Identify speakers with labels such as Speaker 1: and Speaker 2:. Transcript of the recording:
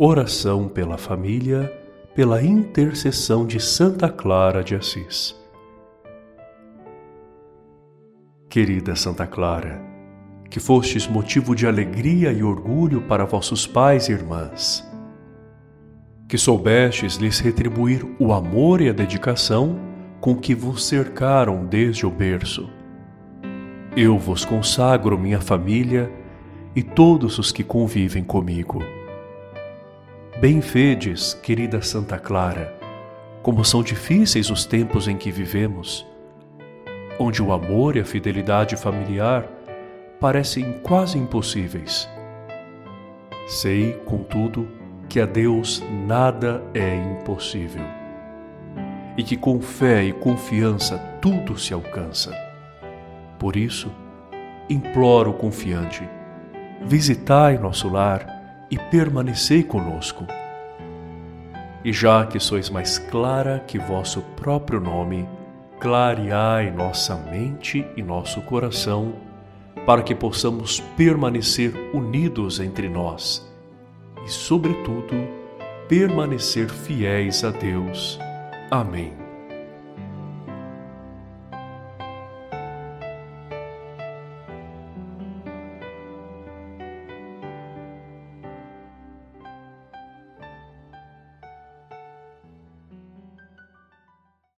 Speaker 1: Oração pela família, pela intercessão de Santa Clara de Assis. Querida Santa Clara, que fostes motivo de alegria e orgulho para vossos pais e irmãs, que soubestes lhes retribuir o amor e a dedicação com que vos cercaram desde o berço. Eu vos consagro minha família e todos os que convivem comigo Bem vedes, querida Santa Clara, como são difíceis os tempos em que vivemos, onde o amor e a fidelidade familiar parecem quase impossíveis. Sei, contudo, que a Deus nada é impossível e que com fé e confiança tudo se alcança. Por isso, imploro confiante, visitai nosso lar e permanecei conosco. E já que sois mais clara que vosso próprio nome, clareai nossa mente e nosso coração, para que possamos permanecer unidos entre nós e, sobretudo, permanecer fiéis a Deus. Amém.